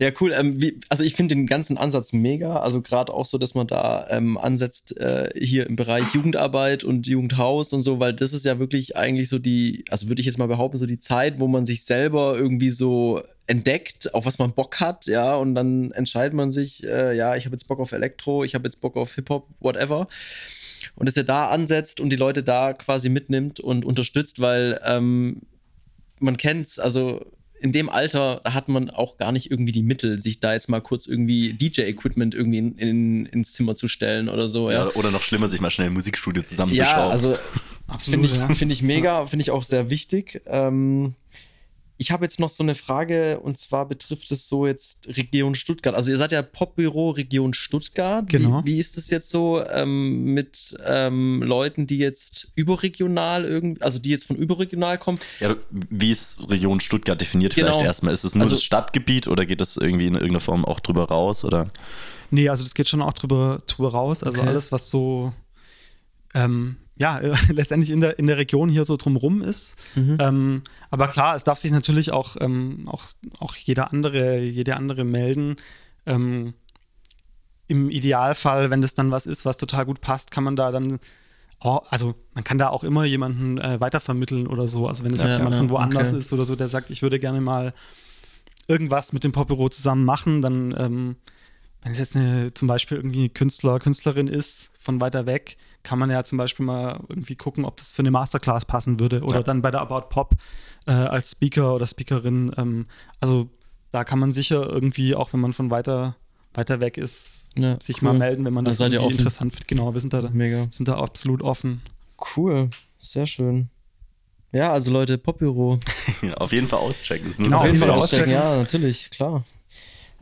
Ja, cool. Ähm, wie, also ich finde den ganzen Ansatz mega. Also gerade auch so, dass man da ähm, ansetzt äh, hier im Bereich Jugendarbeit und Jugendhaus und so, weil das ist ja wirklich eigentlich so die, also würde ich jetzt mal behaupten, so die Zeit, wo man sich selber irgendwie so entdeckt, auf was man Bock hat, ja, und dann entscheidet man sich, äh, ja, ich habe jetzt Bock auf Elektro, ich habe jetzt Bock auf Hip-Hop, whatever. Und dass er da ansetzt und die Leute da quasi mitnimmt und unterstützt, weil ähm, man kennt's, also in dem Alter hat man auch gar nicht irgendwie die Mittel, sich da jetzt mal kurz irgendwie DJ-Equipment irgendwie in, in, ins Zimmer zu stellen oder so. Ja. ja. oder noch schlimmer, sich mal schnell ein Musikstudio zusammenzuschrauben. Ja, also finde ich, find ich mega, finde ich auch sehr wichtig. Ähm, ich habe jetzt noch so eine Frage und zwar betrifft es so jetzt Region Stuttgart. Also ihr seid ja Popbüro Region Stuttgart. Genau. Wie, wie ist es jetzt so ähm, mit ähm, Leuten, die jetzt überregional irgendwie, also die jetzt von überregional kommen? Ja, wie ist Region Stuttgart definiert genau. vielleicht erstmal? Ist es nur also, das Stadtgebiet oder geht das irgendwie in irgendeiner Form auch drüber raus oder? Nee, also das geht schon auch drüber, drüber raus. Also okay. alles, was so ähm, ja, letztendlich in der, in der Region hier so drumrum ist. Mhm. Ähm, aber klar, es darf sich natürlich auch, ähm, auch, auch jeder andere, jede andere melden. Ähm, Im Idealfall, wenn das dann was ist, was total gut passt, kann man da dann auch, also man kann da auch immer jemanden äh, weitervermitteln oder so. Also wenn es ja, jetzt jemand ja, von woanders okay. ist oder so, der sagt, ich würde gerne mal irgendwas mit dem Popbüro zusammen machen, dann ähm, wenn es jetzt eine, zum Beispiel irgendwie Künstler, Künstlerin ist von weiter weg, kann man ja zum Beispiel mal irgendwie gucken, ob das für eine Masterclass passen würde oder ja. dann bei der About Pop äh, als Speaker oder Speakerin. Ähm, also da kann man sicher irgendwie, auch wenn man von weiter, weiter weg ist, ja, sich cool. mal melden, wenn man das irgendwie interessant findet. Genau, wir sind da, Mega. sind da absolut offen. Cool, sehr schön. Ja, also Leute, Popbüro. auf jeden Fall auschecken. Genau, auf jeden Fall auschecken, ja, natürlich, klar.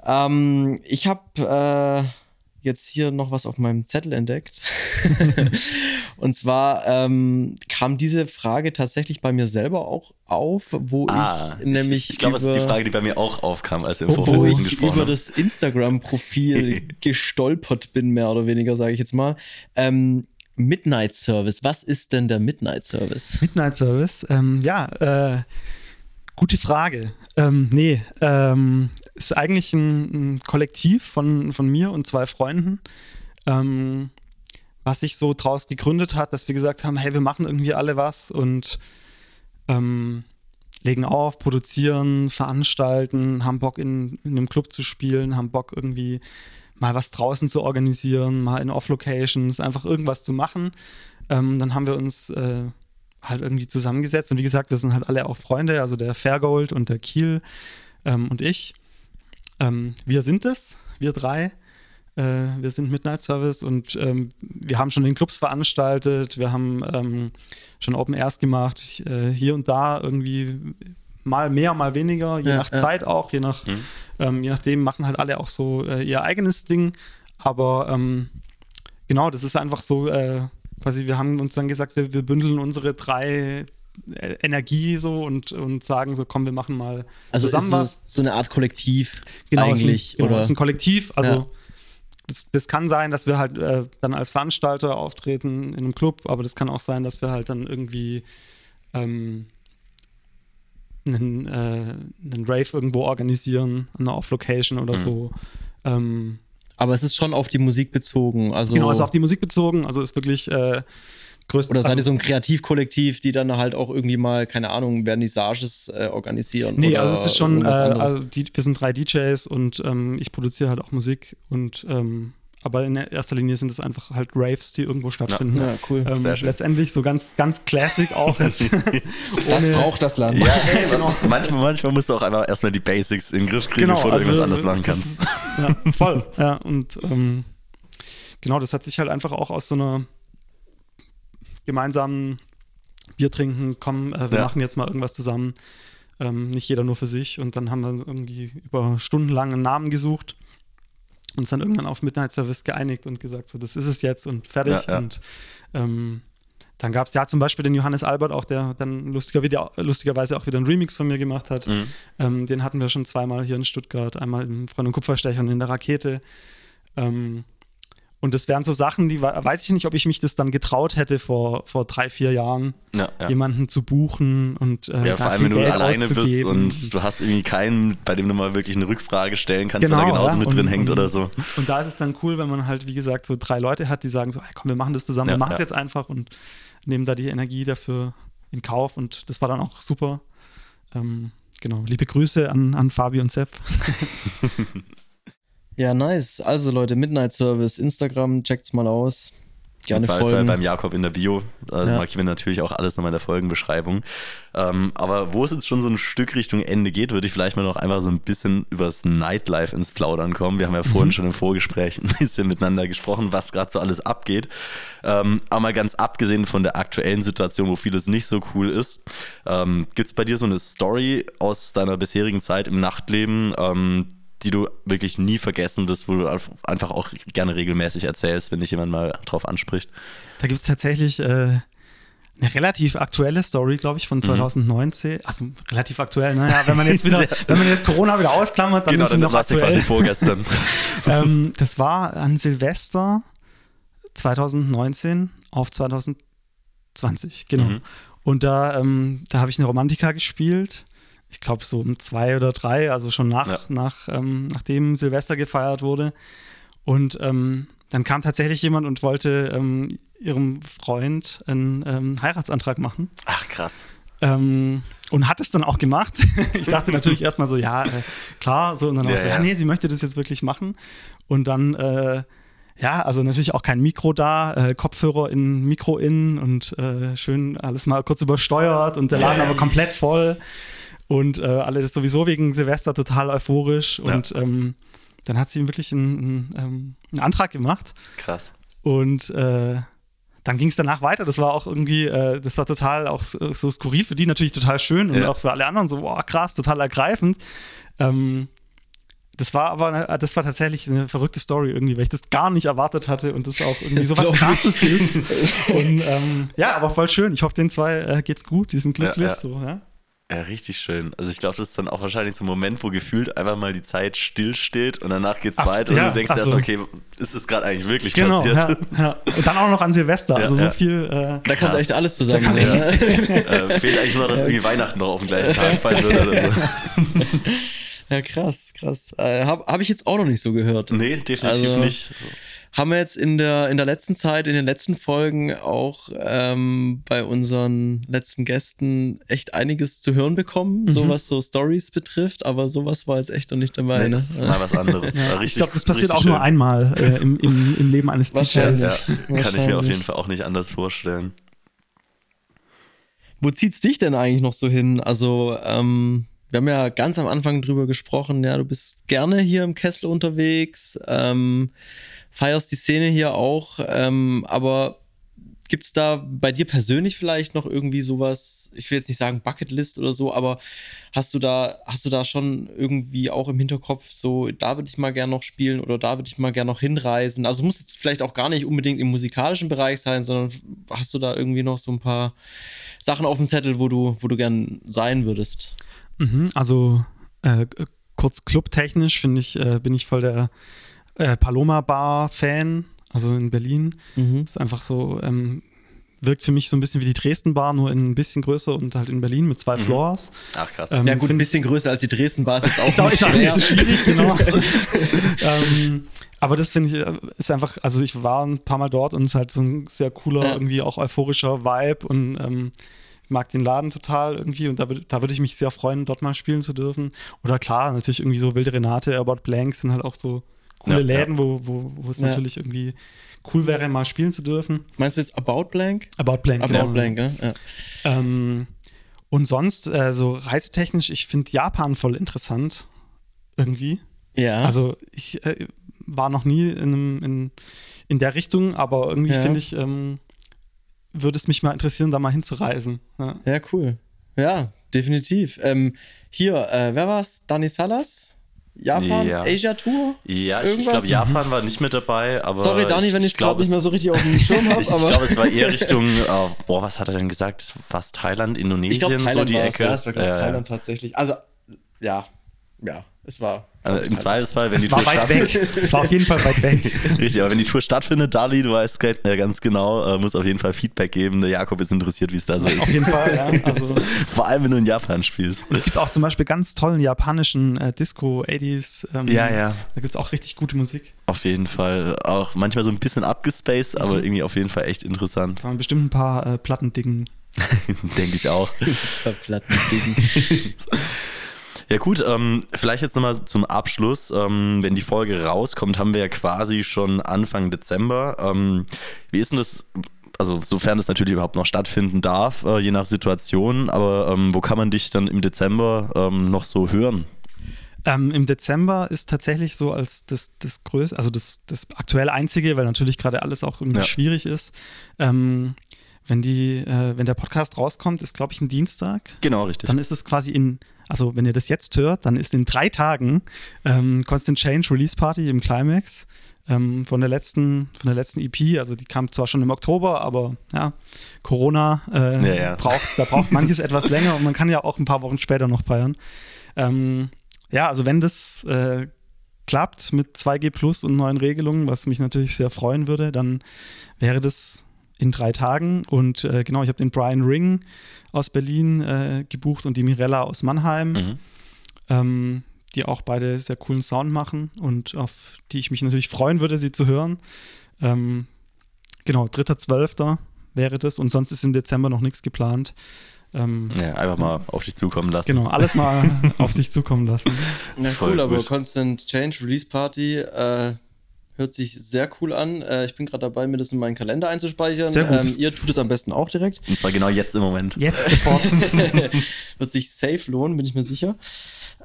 Ähm, ich habe äh, jetzt hier noch was auf meinem Zettel entdeckt. und zwar ähm, kam diese Frage tatsächlich bei mir selber auch auf, wo ah, ich nämlich. Ich, ich glaube, das ist die Frage, die bei mir auch aufkam, als wir im Vorfeld wo ich gesprochen über das Instagram-Profil gestolpert bin, mehr oder weniger, sage ich jetzt mal. Ähm, Midnight Service. Was ist denn der Midnight Service? Midnight Service, ähm, ja, äh, gute Frage. Ähm, nee, ähm, ist eigentlich ein, ein, Kollektiv von, von mir und zwei Freunden, ähm, was sich so draus gegründet hat, dass wir gesagt haben, hey, wir machen irgendwie alle was und ähm, legen auf, produzieren, veranstalten, haben Bock in, in einem Club zu spielen, haben Bock irgendwie mal was draußen zu organisieren, mal in Off-Locations, einfach irgendwas zu machen. Ähm, dann haben wir uns äh, halt irgendwie zusammengesetzt und wie gesagt, wir sind halt alle auch Freunde, also der Fairgold und der Kiel ähm, und ich. Ähm, wir sind es, wir drei. Äh, wir sind Midnight Service und ähm, wir haben schon den Clubs veranstaltet, wir haben ähm, schon Open Airs gemacht, ich, äh, hier und da irgendwie mal mehr, mal weniger, je ja, nach ja. Zeit auch, je, nach, mhm. ähm, je nachdem machen halt alle auch so äh, ihr eigenes Ding. Aber ähm, genau, das ist einfach so, äh, quasi, wir haben uns dann gesagt, wir, wir bündeln unsere drei äh, Energie so und, und sagen so, komm, wir machen mal also zusammen was. So eine Art Kollektiv genau, eigentlich. Ist ein, genau, oder? ist ein Kollektiv, also ja. das, das, kann sein, dass wir halt äh, dann als Veranstalter auftreten in einem Club, aber das kann auch sein, dass wir halt dann irgendwie ähm, einen, äh, einen Rave irgendwo organisieren, an einer Off-Location oder mhm. so. Ähm, aber es ist schon auf die Musik bezogen. Also genau, es ist auf die Musik bezogen. Also ist wirklich äh, größten. Oder seid ihr also so ein Kreativkollektiv, die dann halt auch irgendwie mal, keine Ahnung, Vernissages äh, organisieren? Nee, also es ist schon, äh, also die, wir sind drei DJs und ähm, ich produziere halt auch Musik und ähm, aber in erster Linie sind es einfach halt Raves, die irgendwo stattfinden. Ja, ja cool. Ähm, letztendlich so ganz, ganz classic auch. das braucht das Land. Ja, hey, genau. manchmal, manchmal musst du auch einfach erstmal die Basics in den Griff kriegen, genau, bevor du also, irgendwas anderes machen kannst. ja, voll. Ja, und ähm, genau, das hat sich halt einfach auch aus so einer gemeinsamen Bier trinken, komm, äh, wir ja. machen jetzt mal irgendwas zusammen. Ähm, nicht jeder nur für sich. Und dann haben wir irgendwie über stundenlang einen Namen gesucht uns dann irgendwann auf Midnight Service geeinigt und gesagt, so, das ist es jetzt und fertig. Ja, ja. Und ähm, dann gab es ja zum Beispiel den Johannes Albert auch, der dann lustiger wieder, lustigerweise auch wieder einen Remix von mir gemacht hat. Mhm. Ähm, den hatten wir schon zweimal hier in Stuttgart, einmal im Freund- und Kupferstecher und in der Rakete. Ähm, und das wären so Sachen, die weiß ich nicht, ob ich mich das dann getraut hätte vor, vor drei, vier Jahren, ja, ja. jemanden zu buchen und äh, ja, vor allem, wenn du Geld alleine bist und du hast irgendwie keinen, bei dem du mal wirklich eine Rückfrage stellen kannst, genau, weil er genauso ja. mit und, drin hängt und, oder so. Und da ist es dann cool, wenn man halt, wie gesagt, so drei Leute hat, die sagen so, hey, komm, wir machen das zusammen, wir machen es jetzt einfach und nehmen da die Energie dafür in Kauf und das war dann auch super. Ähm, genau, liebe Grüße an, an Fabi und Sepp. Ja, nice. Also Leute, Midnight Service, Instagram, checkt's mal aus. Gerne und folgen. Ist beim Jakob in der Bio. Da ja. markieren wir natürlich auch alles nochmal in der Folgenbeschreibung. Ähm, aber wo es jetzt schon so ein Stück Richtung Ende geht, würde ich vielleicht mal noch einfach so ein bisschen übers Nightlife ins Plaudern kommen. Wir haben ja vorhin mhm. schon im Vorgespräch ein bisschen miteinander gesprochen, was gerade so alles abgeht. Ähm, aber mal ganz abgesehen von der aktuellen Situation, wo vieles nicht so cool ist, ähm, gibt es bei dir so eine Story aus deiner bisherigen Zeit im Nachtleben, ähm, die du wirklich nie vergessen wirst, wo du einfach auch gerne regelmäßig erzählst, wenn dich jemand mal drauf anspricht? Da gibt es tatsächlich äh, eine relativ aktuelle Story, glaube ich, von 2019. Mhm. Also relativ aktuell, naja, wenn man jetzt wieder, wenn man jetzt Corona wieder ausklammert, dann genau, ist es noch aktuell. quasi vorgestern. ähm, das war an Silvester 2019 auf 2020, genau. Mhm. Und da, ähm, da habe ich eine Romantika gespielt ich glaube, so um zwei oder drei, also schon nach, ja. nach ähm, nachdem Silvester gefeiert wurde. Und ähm, dann kam tatsächlich jemand und wollte ähm, ihrem Freund einen ähm, Heiratsantrag machen. Ach, krass. Ähm, und hat es dann auch gemacht. ich dachte natürlich erstmal so, ja, äh, klar, so, und dann ja, auch so, ja. nee, sie möchte das jetzt wirklich machen. Und dann, äh, ja, also natürlich auch kein Mikro da, äh, Kopfhörer in Mikro in und äh, schön alles mal kurz übersteuert und der Laden aber komplett voll. Und äh, alle das sowieso wegen Silvester total euphorisch. Ja. Und ähm, dann hat sie wirklich einen, einen, ähm, einen, Antrag gemacht. Krass. Und äh, dann ging es danach weiter. Das war auch irgendwie, äh, das war total auch so, so, skurril für die natürlich total schön und ja. auch für alle anderen so, boah, krass, total ergreifend. Ähm, das war aber, eine, das war tatsächlich eine verrückte Story irgendwie, weil ich das gar nicht erwartet hatte und das auch irgendwie so was krasses ist. und ähm, ja, aber voll schön. Ich hoffe, den zwei äh, geht's gut, die sind glücklich. Ja, ja. So, ja. Ja, richtig schön. Also ich glaube, das ist dann auch wahrscheinlich so ein Moment, wo gefühlt einfach mal die Zeit stillsteht und danach geht's Abs- weiter ja, und du denkst also- erst, okay, ist das gerade eigentlich wirklich Genau, passiert? ja, ja. Und dann auch noch an Silvester. Ja, also so ja. viel. Äh, Da kommt echt alles zusammen. ja. äh, fehlt eigentlich nur, dass irgendwie Weihnachten noch auf den gleichen Tag fallen würde oder so. ja, krass, krass. Äh, Habe hab ich jetzt auch noch nicht so gehört. Nee, definitiv Also- nicht. Haben wir jetzt in der, in der letzten Zeit, in den letzten Folgen auch ähm, bei unseren letzten Gästen echt einiges zu hören bekommen, so Mhm. was so Stories betrifft, aber sowas war jetzt echt noch nicht dabei. Nee, ne? das ist mal was anderes. ja, War richtig, ich glaube, das passiert auch nur schön. einmal äh, im, im, im Leben eines. DJs. Ja, kann ich mir auf jeden Fall auch nicht anders vorstellen. Wo zieht's dich denn eigentlich noch so hin? Also, ähm, wir haben ja ganz am Anfang drüber gesprochen, ja, du bist gerne hier im Kessel unterwegs, ähm, feierst die Szene hier auch, ähm, aber gibt's da bei dir persönlich vielleicht noch irgendwie sowas, ich will jetzt nicht sagen Bucketlist oder so, aber hast du da, hast du da schon irgendwie auch im Hinterkopf so, da würde ich mal gern noch spielen oder da würde ich mal gern noch hinreisen? Also es muss jetzt vielleicht auch gar nicht unbedingt im musikalischen Bereich sein, sondern hast du da irgendwie noch so ein paar Sachen auf dem Zettel, wo du, wo du gern sein würdest? Mhm, also äh, kurz clubtechnisch finde ich, äh, bin ich voll der äh, Paloma Bar Fan, also in Berlin. Mhm. Ist einfach so, ähm, wirkt für mich so ein bisschen wie die Dresden Bar, nur in ein bisschen größer und halt in Berlin mit zwei Mhm. Floors. Ach krass. Ähm, Ja gut, ein bisschen größer als die Dresden-Bar ist jetzt auch Ist auch, ist auch nicht so schwierig, genau. ähm, aber das finde ich, äh, ist einfach, also ich war ein paar Mal dort und es ist halt so ein sehr cooler, Ja. irgendwie auch euphorischer Vibe und ähm, mag den Laden total irgendwie und da, da würde ich mich sehr freuen, dort mal spielen zu dürfen. Oder klar, natürlich irgendwie so Wilde Renate, About Blank sind halt auch so coole Ja, ja. Läden, wo, wo, wo es Ja. natürlich irgendwie cool wäre, mal spielen zu dürfen. Meinst du jetzt About Blank? About Blank, About genau. Blank? Ja. Ähm, und sonst, äh, so reisetechnisch, ich finde Japan voll interessant. Irgendwie. ja. Also ich äh, war noch nie in, einem, in, in der Richtung, aber irgendwie Ja. finde ich, ähm, würde es mich mal interessieren, da mal hinzureisen. Ja. Ja, cool. Ja, definitiv. Ähm, hier, äh, wer war's? Dani Salas? Japan? Ja. Asia Tour? Ja, ich, ich glaube, Japan war nicht mit dabei, aber. Sorry, Dani, wenn ich es glaub, gerade nicht mehr so richtig auf dem Schirm habe, Ich, ich glaube, es war eher Richtung, äh, boah, was hat er denn gesagt? Was Thailand, Indonesien, ich glaube, Thailand so die Ecke? ja, es war glaub, ja. Thailand tatsächlich. Also, ja, ja, es war. Also Im Zweifelsfall, wenn die Es war Tour weit stattfindet. weg. Es war auf jeden Fall weit weg. Richtig, aber wenn die Tour stattfindet, Dali, du weißt äh, ganz genau, äh, muss auf jeden Fall Feedback geben. Der Jakob ist interessiert, wie es da so auf ist. jeden Fall, ja. Also, Vor allem, wenn du in Japan spielst. und es gibt auch zum Beispiel ganz tollen japanischen äh, Disco, 80s. Ähm, Ja, ja. Da gibt es auch richtig gute Musik. Auf jeden Fall. Auch manchmal so ein bisschen abgespaced, aber Mhm. irgendwie auf jeden Fall echt interessant. Kann man bestimmt ein paar äh, Platten dingen. Denke ich auch. Verplatten Ding. Ja gut, ähm, vielleicht jetzt nochmal zum Abschluss. Ähm, wenn die Folge rauskommt, haben wir ja quasi schon Anfang Dezember. Ähm, wie ist denn das, also sofern das natürlich überhaupt noch stattfinden darf, äh, je nach Situation, aber ähm, wo kann man dich dann im Dezember ähm, noch so hören? Ähm, Im Dezember ist tatsächlich so als das, das größte, also das, das aktuell einzige, weil natürlich gerade alles auch irgendwie Ja. schwierig ist. Ähm, wenn die, äh, wenn der Podcast rauskommt, ist glaube ich ein Dienstag. Genau, richtig. Dann ist es quasi in, also wenn ihr das jetzt hört, dann ist in drei Tagen ähm, Constant Change Release Party im Climax ähm, von der letzten, von der letzten EP. Also die kam zwar schon im Oktober, aber ja, Corona äh, Ja, ja. braucht, da braucht manches etwas länger und man kann ja auch ein paar Wochen später noch feiern. Ähm, ja, also wenn das äh, klappt mit 2G Plus und neuen Regelungen, was mich natürlich sehr freuen würde, dann wäre das in drei Tagen. Und äh, genau, ich habe den Brian Ring aus Berlin äh, gebucht und die Mirella aus Mannheim, Mhm. ähm, die auch beide sehr coolen Sound machen und auf die ich mich natürlich freuen würde, sie zu hören. Ähm, genau, 3.12. wäre das und sonst ist im Dezember noch nichts geplant. Ähm, Ja, einfach mal auf dich zukommen lassen. Genau, alles mal auf sich zukommen lassen. Na Voll cool, aber gut. Constant Change Release Party äh, hört sich sehr cool an. Äh, ich bin gerade dabei, mir das in meinen Kalender einzuspeichern. Sehr gut. Ähm, ihr tut es am besten auch direkt. Und zwar genau jetzt im Moment. Jetzt sofort. Wird sich safe lohnen, bin ich mir sicher.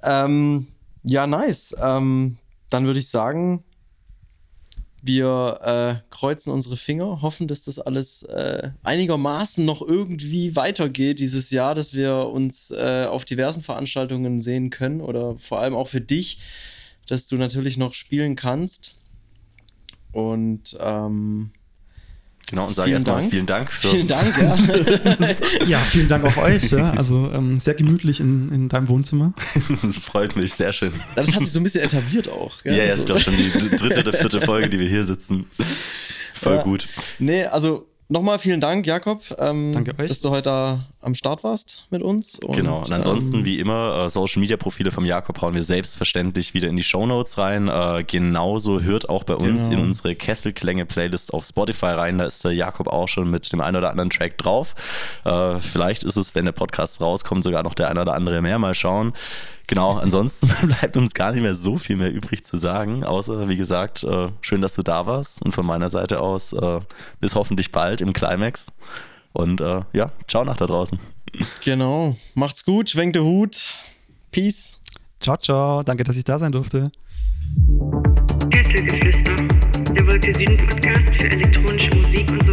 Ähm, ja, nice. Ähm, dann würde ich sagen, wir äh, kreuzen unsere Finger, hoffen, dass das alles äh, einigermaßen noch irgendwie weitergeht dieses Jahr, dass wir uns äh, auf diversen Veranstaltungen sehen können oder vor allem auch für dich, dass du natürlich noch spielen kannst. Und ähm, Genau, und sage erstmal vielen Dank. Für vielen Dank, ja. ja, vielen Dank auch euch. Ja. Also ähm, sehr gemütlich in, in deinem Wohnzimmer. das freut mich, sehr schön. Das hat sich so ein bisschen etabliert auch. Gell? Ja, ja, also. ist doch schon die dritte oder vierte Folge, die wir hier sitzen. Voll ja. gut. Nee, also Nochmal vielen Dank, Jakob, ähm, Danke euch. dass du heute da am Start warst mit uns. Und, genau, und ansonsten, ähm, wie immer, äh, Social Media Profile vom Jakob hauen wir selbstverständlich wieder in die Show Notes rein. Äh, genauso hört auch bei uns genau. in unsere Kesselklänge-Playlist auf Spotify rein. Da ist der Jakob auch schon mit dem einen oder anderen Track drauf. Äh, vielleicht ist es, wenn der Podcast rauskommt, sogar noch der ein oder andere mehr. Mal schauen. Genau, ansonsten bleibt uns gar nicht mehr so viel mehr übrig zu sagen, außer, wie gesagt, äh, schön, dass du da warst und von meiner Seite aus äh, bis hoffentlich bald im Climax. Und äh, ja, ciao nach da draußen. Genau, macht's gut, schwenkt der Hut. Peace. Ciao, ciao, danke, dass ich da sein durfte. Der Wolke Süden Podcast für elektronische Musik und.